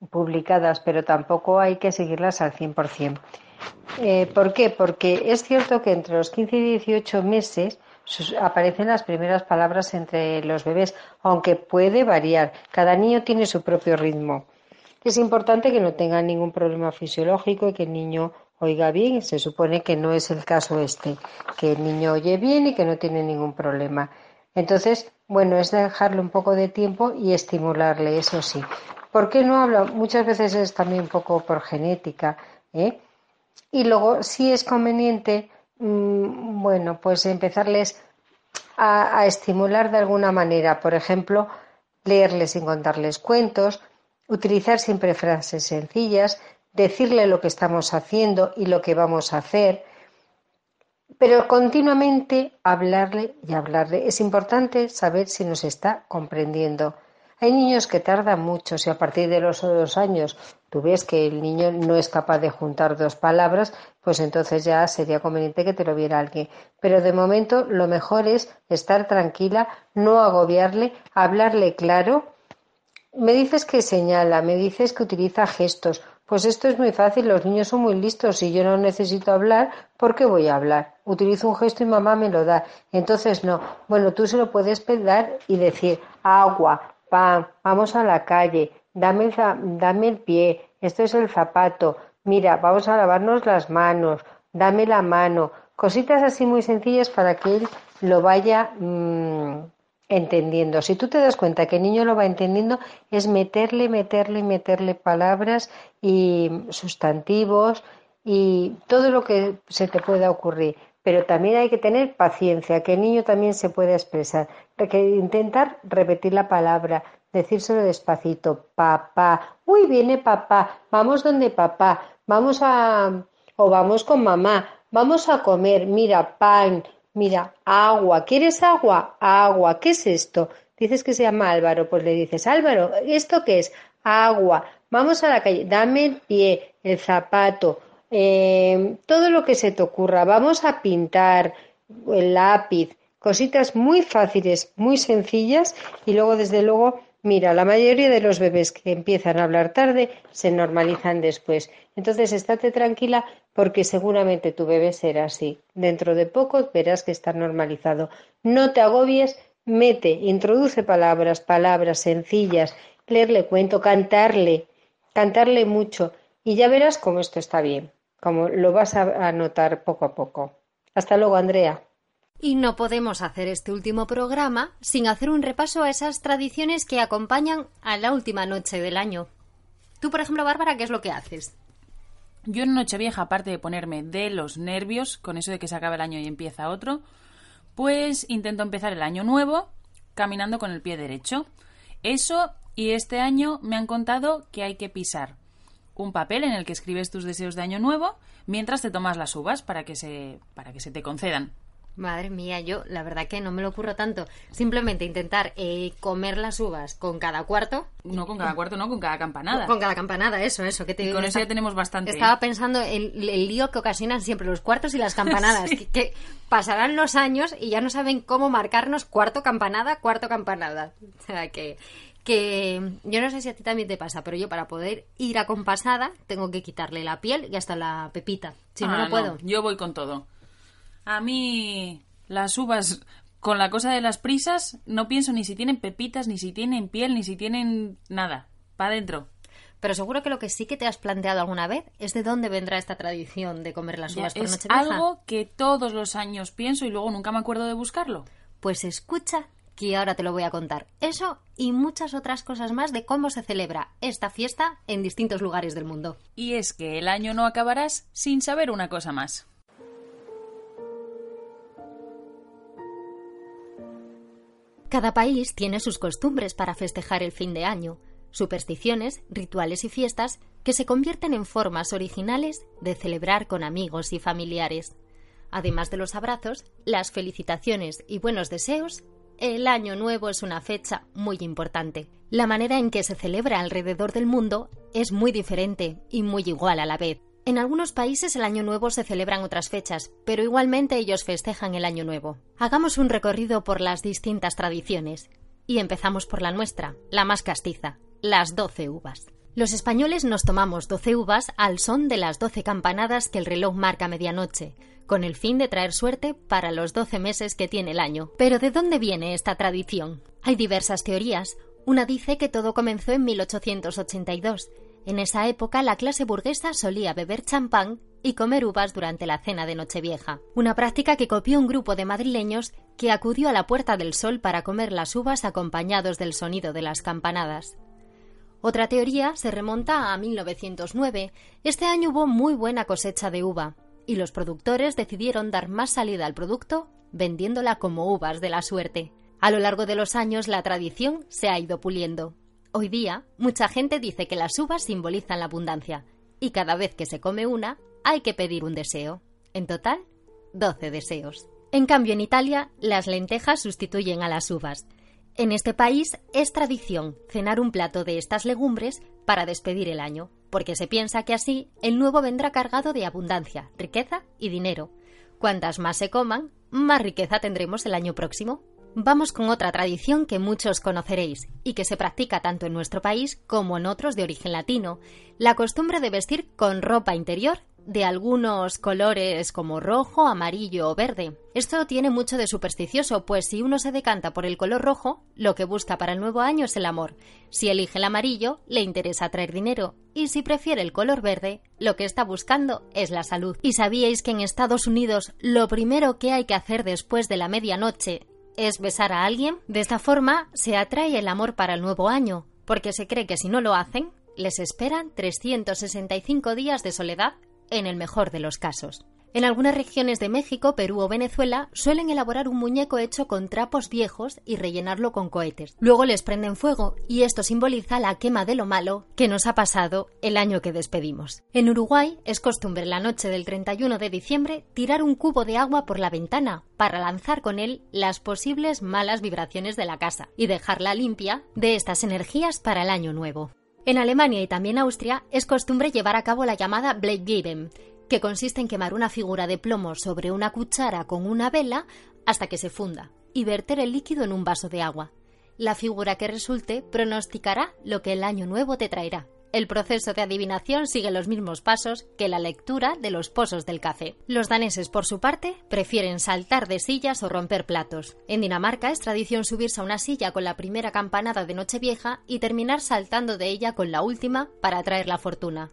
publicadas, pero tampoco hay que seguirlas al 100%. Eh, ¿Por qué? Porque es cierto que entre los 15 y 18 meses aparecen las primeras palabras entre los bebés, aunque puede variar. Cada niño tiene su propio ritmo. Es importante que no tenga ningún problema fisiológico y que el niño oiga bien. Se supone que no es el caso este, que el niño oye bien y que no tiene ningún problema. Entonces, bueno, es dejarle un poco de tiempo y estimularle, eso sí. ¿Por qué no habla? Muchas veces es también un poco por genética, ¿eh? Y luego, si es conveniente, mm, bueno, pues empezarles a, a estimular de alguna manera. Por ejemplo, leerles sin contarles cuentos, utilizar siempre frases sencillas, decirle lo que estamos haciendo y lo que vamos a hacer, pero continuamente hablarle y hablarle. Es importante saber si nos está comprendiendo. Hay niños que tardan mucho, si a partir de los dos años tú ves que el niño no es capaz de juntar dos palabras, pues entonces ya sería conveniente que te lo viera alguien. Pero de momento lo mejor es estar tranquila, no agobiarle, hablarle claro. Me dices que señala, me dices que utiliza gestos. Pues esto es muy fácil, los niños son muy listos. Si yo no necesito hablar, ¿por qué voy a hablar? Utilizo un gesto y mamá me lo da. Entonces no. Bueno, tú se lo puedes pedir y decir agua, pan, vamos a la calle, dame el, dame el pie, esto es el zapato, mira, vamos a lavarnos las manos, dame la mano. Cositas así muy sencillas para que él lo vaya mm, entendiendo. Si tú te das cuenta que el niño lo va entendiendo, es meterle, meterle, meterle palabras y sustantivos y todo lo que se te pueda ocurrir. Pero también hay que tener paciencia, que el niño también se pueda expresar. Que intentar repetir la palabra, decírselo despacito. Papá, uy, viene papá, vamos donde papá, vamos a... o vamos con mamá, vamos a comer, mira, pan, Mira, agua. ¿Quieres agua? Agua. ¿Qué es esto? Dices que se llama Álvaro. Pues le dices, Álvaro, ¿esto qué es? Agua. Vamos a la calle. Dame el pie, el zapato, eh, todo lo que se te ocurra. Vamos a pintar el lápiz. Cositas muy fáciles, muy sencillas. Y luego, desde luego, mira, la mayoría de los bebés que empiezan a hablar tarde se normalizan después. Entonces, estate tranquila porque seguramente tu bebé será así. Dentro de poco verás que está normalizado. No te agobies, mete, introduce palabras, palabras sencillas, leerle cuento, cantarle, cantarle mucho y ya verás cómo esto está bien, como lo vas a, notar poco a poco. Hasta luego, Andrea. Y no podemos hacer este último programa sin hacer un repaso a esas tradiciones que acompañan a la última noche del año. Tú, por ejemplo, Bárbara, ¿qué es lo que haces? Yo en Nochevieja, aparte de ponerme de los nervios, con eso de que se acaba el año y empieza otro, pues intento empezar el año nuevo caminando con el pie derecho. Eso y este año me han contado que hay que pisar un papel en el que escribes tus deseos de año nuevo mientras te tomas las uvas para que se, para que se te concedan. Madre mía, yo la verdad que no me lo ocurro tanto. Simplemente intentar eh, comer las uvas con cada cuarto. No con cada cuarto, no, con cada campanada. Con cada campanada, eso, eso. Que te, Y con eso ya tenemos bastante. Estaba pensando en el lío que ocasionan siempre los cuartos y las campanadas. que, que pasarán los años y ya no saben cómo marcarnos cuarto campanada, cuarto campanada. O sea que que yo no sé si a ti también te pasa, pero yo para poder ir acompasada tengo que quitarle la piel y hasta la pepita. Si no, Ah, no puedo. Yo voy con todo. A mí las uvas con la cosa de las prisas no pienso ni si tienen pepitas, ni si tienen piel, ni si tienen nada. Pa' adentro. Pero seguro que lo que sí que te has planteado alguna vez es de dónde vendrá esta tradición de comer las Ya, uvas por es Nochevieja. algo que todos los años pienso y luego nunca me acuerdo de buscarlo. Pues escucha que ahora te lo voy a contar. Eso y muchas otras cosas más de cómo se celebra esta fiesta en distintos lugares del mundo. Y es que el año no acabarás sin saber una cosa más. Cada país tiene sus costumbres para festejar el fin de año, supersticiones, rituales y fiestas que se convierten en formas originales de celebrar con amigos y familiares. Además de los abrazos, las felicitaciones y buenos deseos, el Año Nuevo es una fecha muy importante. La manera en que se celebra alrededor del mundo es muy diferente y muy igual a la vez. En algunos países el Año Nuevo se celebran otras fechas, pero igualmente ellos festejan el Año Nuevo. Hagamos un recorrido por las distintas tradiciones. Y empezamos por la nuestra, la más castiza, las doce uvas. Los españoles nos tomamos doce uvas al son de las doce campanadas que el reloj marca medianoche, con el fin de traer suerte para los doce meses que tiene el año. Pero ¿de dónde viene esta tradición? Hay diversas teorías. Una dice que todo comenzó en 1882. En esa época la clase burguesa solía beber champán y comer uvas durante la cena de Nochevieja, una práctica que copió un grupo de madrileños que acudió a la Puerta del Sol para comer las uvas acompañados del sonido de las campanadas. Otra teoría se remonta a 1909. Este año hubo muy buena cosecha de uva y los productores decidieron dar más salida al producto vendiéndola como uvas de la suerte. A lo largo de los años la tradición se ha ido puliendo. Hoy día, mucha gente dice que las uvas simbolizan la abundancia y cada vez que se come una hay que pedir un deseo. En total, 12 deseos. En cambio, en Italia, las lentejas sustituyen a las uvas. En este país es tradición cenar un plato de estas legumbres para despedir el año, porque se piensa que así el nuevo vendrá cargado de abundancia, riqueza y dinero. Cuantas más se coman, más riqueza tendremos el año próximo. Vamos con otra tradición que muchos conoceréis y que se practica tanto en nuestro país como en otros de origen latino, la costumbre de vestir con ropa interior de algunos colores como rojo, amarillo o verde. Esto tiene mucho de supersticioso, pues si uno se decanta por el color rojo, lo que busca para el nuevo año es el amor. Si elige el amarillo, le interesa traer dinero. Y si prefiere el color verde, lo que está buscando es la salud. ¿Y sabíais que en Estados Unidos lo primero que hay que hacer después de la medianoche es besar a alguien? De esta forma se atrae el amor para el nuevo año, porque se cree que si no lo hacen, les esperan 365 días de soledad en el mejor de los casos. En algunas regiones de México, Perú o Venezuela suelen elaborar un muñeco hecho con trapos viejos y rellenarlo con cohetes. Luego les prenden fuego y esto simboliza la quema de lo malo que nos ha pasado el año que despedimos. En Uruguay es costumbre la noche del 31 de diciembre tirar un cubo de agua por la ventana para lanzar con él las posibles malas vibraciones de la casa y dejarla limpia de estas energías para el año nuevo. En Alemania y también Austria es costumbre llevar a cabo la llamada Bleigeben, que consiste en quemar una figura de plomo sobre una cuchara con una vela hasta que se funda y verter el líquido en un vaso de agua. La figura que resulte pronosticará lo que el año nuevo te traerá. El proceso de adivinación sigue los mismos pasos que la lectura de los pozos del café. Los daneses, por su parte, prefieren saltar de sillas o romper platos. En Dinamarca es tradición subirse a una silla con la primera campanada de Nochevieja y terminar saltando de ella con la última para traer la fortuna.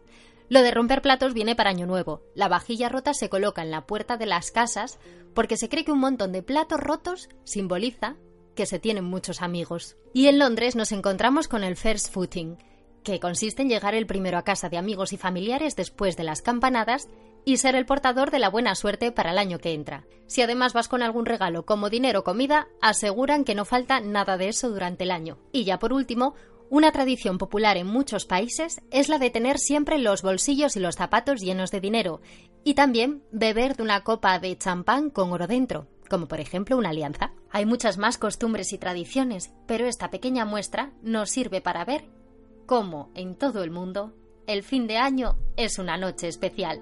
Lo de romper platos viene para Año Nuevo. La vajilla rota se coloca en la puerta de las casas porque se cree que un montón de platos rotos simboliza que se tienen muchos amigos. Y en Londres nos encontramos con el first footing, que consiste en llegar el primero a casa de amigos y familiares después de las campanadas y ser el portador de la buena suerte para el año que entra. Si además vas con algún regalo como dinero o comida, aseguran que no falta nada de eso durante el año. Y ya por último, una tradición popular en muchos países es la de tener siempre los bolsillos y los zapatos llenos de dinero y también beber de una copa de champán con oro dentro, como por ejemplo una alianza. Hay muchas más costumbres y tradiciones, pero esta pequeña muestra nos sirve para ver cómo en todo el mundo el fin de año es una noche especial.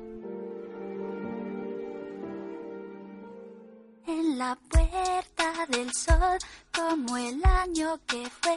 En la puerta del sol, como el año que fue,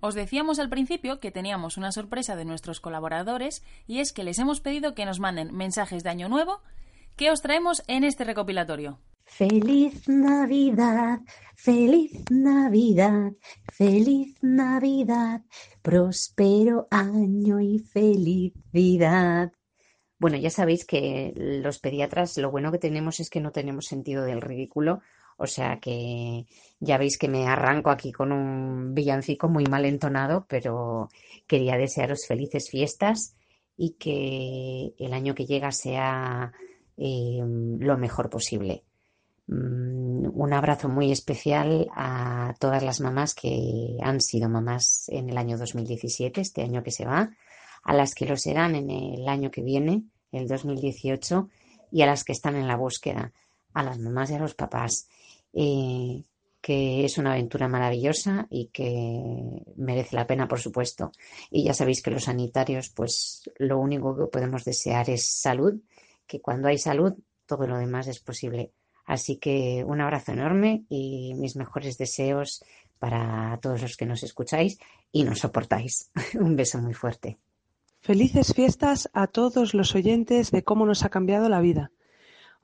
Os decíamos al principio que teníamos una sorpresa de nuestros colaboradores y es que les hemos pedido que nos manden mensajes de Año Nuevo que os traemos en este recopilatorio. Feliz Navidad, feliz Navidad, feliz Navidad, próspero año y felicidad. Bueno, ya sabéis que los pediatras lo bueno que tenemos es que no tenemos sentido del ridículo, o sea que ya veis que me arranco aquí con un villancico muy mal entonado, pero quería desearos felices fiestas y que el año que llega sea eh, lo mejor posible. Mm, Un abrazo muy especial a todas las mamás que han sido mamás en el año 2017, este año que se va, a las que lo serán en el año que viene, el 2018, y a las que están en la búsqueda, a las mamás y a los papás, eh, que es una aventura maravillosa y que merece la pena, por supuesto. Y ya sabéis que los sanitarios, pues lo único que podemos desear es salud, que cuando hay salud, todo lo demás es posible. Así que un abrazo enorme y mis mejores deseos para todos los que nos escucháis y nos soportáis. Un beso muy fuerte. Felices fiestas a todos los oyentes de cómo nos ha cambiado la vida.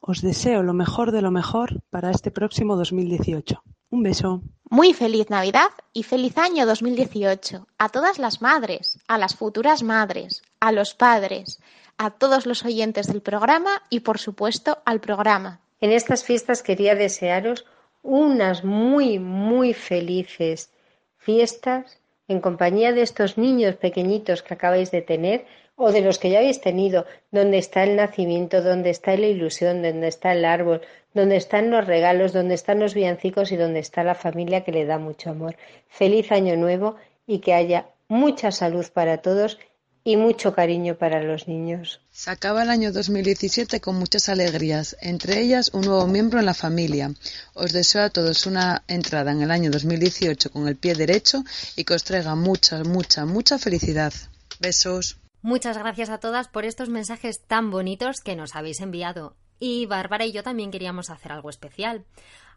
Os deseo lo mejor de lo mejor para este próximo 2018. Un beso. Muy feliz Navidad y feliz año 2018 a todas las madres, a las futuras madres, a los padres, a todos los oyentes del programa y por supuesto al programa. En estas fiestas quería desearos unas muy, muy felices fiestas en compañía de estos niños pequeñitos que acabáis de tener o de los que ya habéis tenido, donde está el nacimiento, donde está la ilusión, donde está el árbol, donde están los regalos, donde están los villancicos y donde está la familia que le da mucho amor. Feliz año nuevo y que haya mucha salud para todos y mucho cariño para los niños. Se acaba el año 2017 con muchas alegrías, entre ellas un nuevo miembro en la familia. Os deseo a todos una entrada en el año 2018 con el pie derecho y que os traiga mucha, mucha, mucha felicidad. Besos. Muchas gracias a todas por estos mensajes tan bonitos que nos habéis enviado. Y Bárbara y yo también queríamos hacer algo especial.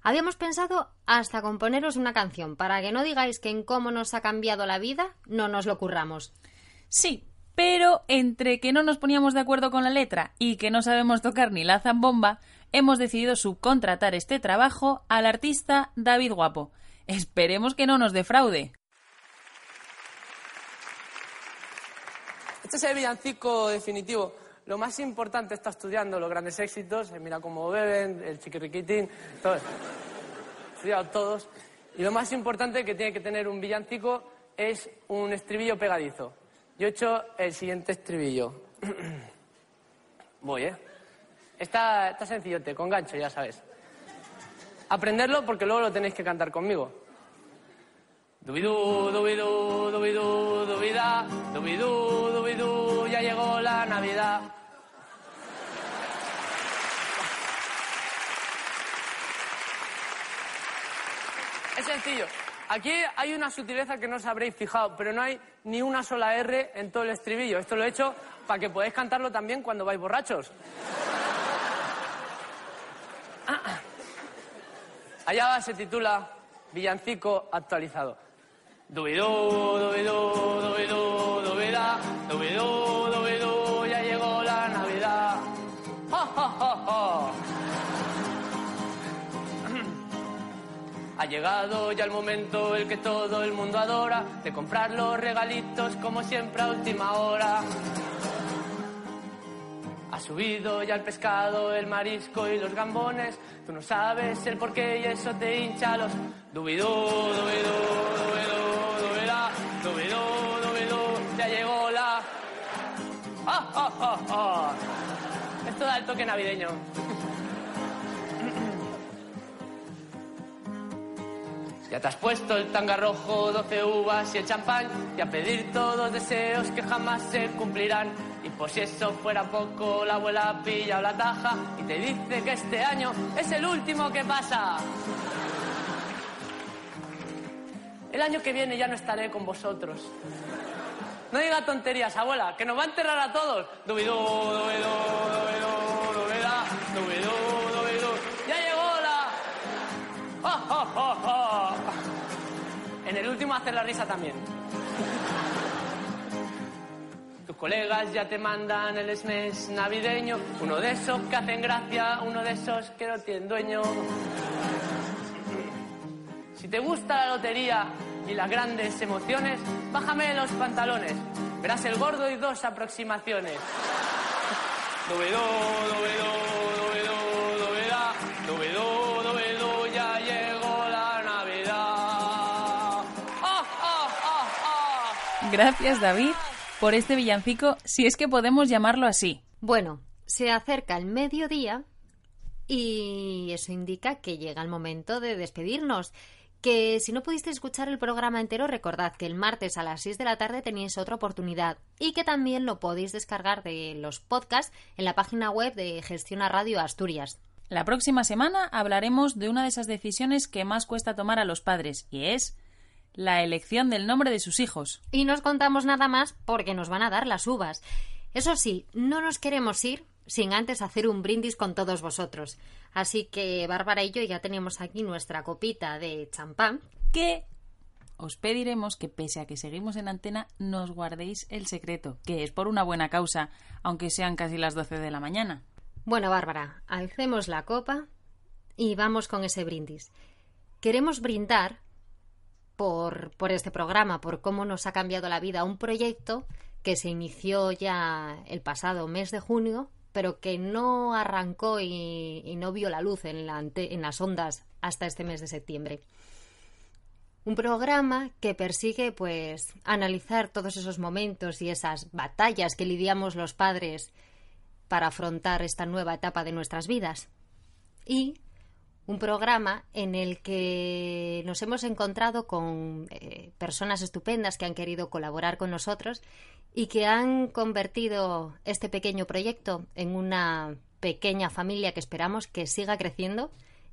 Habíamos pensado hasta componeros una canción para que no digáis que en cómo nos ha cambiado la vida no nos lo curramos. Sí, pero entre que no nos poníamos de acuerdo con la letra y que no sabemos tocar ni la zambomba, hemos decidido subcontratar este trabajo al artista David Guapo. Esperemos que no nos defraude. Este es el villancico definitivo. Lo más importante está estudiando los grandes éxitos, el Mira cómo beben, el chiquiriquitín, todo estudiado todos. Y lo más importante que tiene que tener un villancico es un estribillo pegadizo. Yo he hecho el siguiente estribillo. Voy, ¿eh? Está, sencillote, con gancho, ya sabes. Aprenderlo porque luego lo tenéis que cantar conmigo. Dubidú, dubidú, dubidú, dubida, dubidú, dubidú, ya llegó la Navidad. Es sencillo. Aquí hay una sutileza que no os habréis fijado, pero no hay ni una sola R en todo el estribillo. Esto lo he hecho para que podáis cantarlo también cuando vais borrachos. Allá va, se titula Villancico actualizado. Dubidú, dubidú, dubidú, dubida, dubidú, Ha llegado ya el momento el que todo el mundo adora de comprar los regalitos como siempre a última hora. Ha subido ya el pescado, el marisco y los gambones. Tú no sabes el porqué y eso te hincha los dubidú, dubidú, dubidú, dubidá, dubidú, dubidú, ya llegó la... ¡Ah, ah, ah, ah! Esto da el toque navideño. Ya te has puesto el tanga rojo, 12 uvas y el champán y a pedir todos deseos que jamás se cumplirán. Y por si eso fuera poco, la abuela pilla la taja y te dice que este año es el último que pasa. El año que viene ya no estaré con vosotros. No diga tonterías, abuela, que nos va a enterrar a todos. Dubidú, dubidú, dubidú, dubidú, dubidú. En el último hacer la risa también. Tus colegas ya te mandan el SMES navideño, uno de esos que hacen gracia, uno de esos que no tienen dueño. Si te gusta la lotería y las grandes emociones, bájame los pantalones. Verás el gordo y dos aproximaciones. Dubidú, dubidú, Gracias, David, por este villancico, si es que podemos llamarlo así. Bueno, se acerca el mediodía y eso indica que llega el momento de despedirnos. Que si no pudiste escuchar el programa entero, recordad que el martes a las 6 de la tarde tenéis otra oportunidad y que también lo podéis descargar de los podcasts en la página web de Gestiona Radio Asturias. La próxima semana hablaremos de una de esas decisiones que más cuesta tomar a los padres, y es la elección del nombre de sus hijos. Y no os contamos nada más porque nos van a dar las uvas. Eso sí, no nos queremos ir sin antes hacer un brindis con todos vosotros. Así que Bárbara y yo ya tenemos aquí nuestra copita de champán. Que os pediremos que pese a que seguimos en antena, nos guardéis el secreto, que es por una buena causa, aunque sean casi las 12 de la mañana. Bueno, Bárbara, alcemos la copa y vamos con ese brindis. Queremos brindar por, este programa, por cómo nos ha cambiado la vida un proyecto que se inició ya el pasado mes de junio pero que no arrancó y, no vio la luz en, en las ondas hasta este mes de septiembre. Un programa que persigue, pues, analizar todos esos momentos y esas batallas que lidiamos los padres para afrontar esta nueva etapa de nuestras vidas. Y un programa en el que nos hemos encontrado con eh, personas estupendas que han querido colaborar con nosotros y que han convertido este pequeño proyecto en una pequeña familia que esperamos que siga creciendo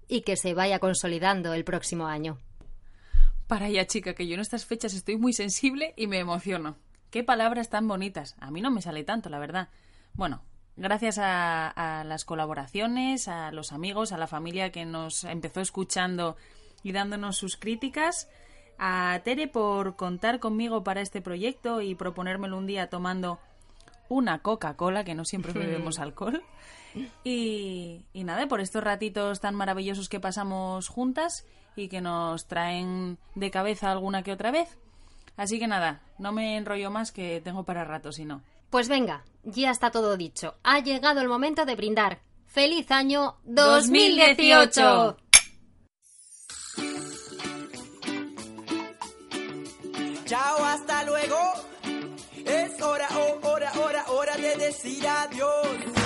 y que se vaya consolidando el próximo año. Para ya, chica, que yo en estas fechas estoy muy sensible y me emociono. Qué palabras tan bonitas. A mí no me sale tanto, la verdad. Bueno, gracias a, a las colaboraciones, a los amigos, a la familia que nos empezó escuchando y dándonos sus críticas, a Tere por contar conmigo para este proyecto y proponérmelo un día tomando una Coca-Cola, que no siempre bebemos alcohol. Y, y nada, por estos ratitos tan maravillosos que pasamos juntas y que nos traen de cabeza alguna que otra vez. Así que nada, no me enrollo más que tengo para rato, si no. Pues venga, ya está todo dicho. Ha llegado el momento de brindar. ¡Feliz año 2018! 2018! Chao, hasta luego. Es hora, oh, hora, hora, hora de decir adiós.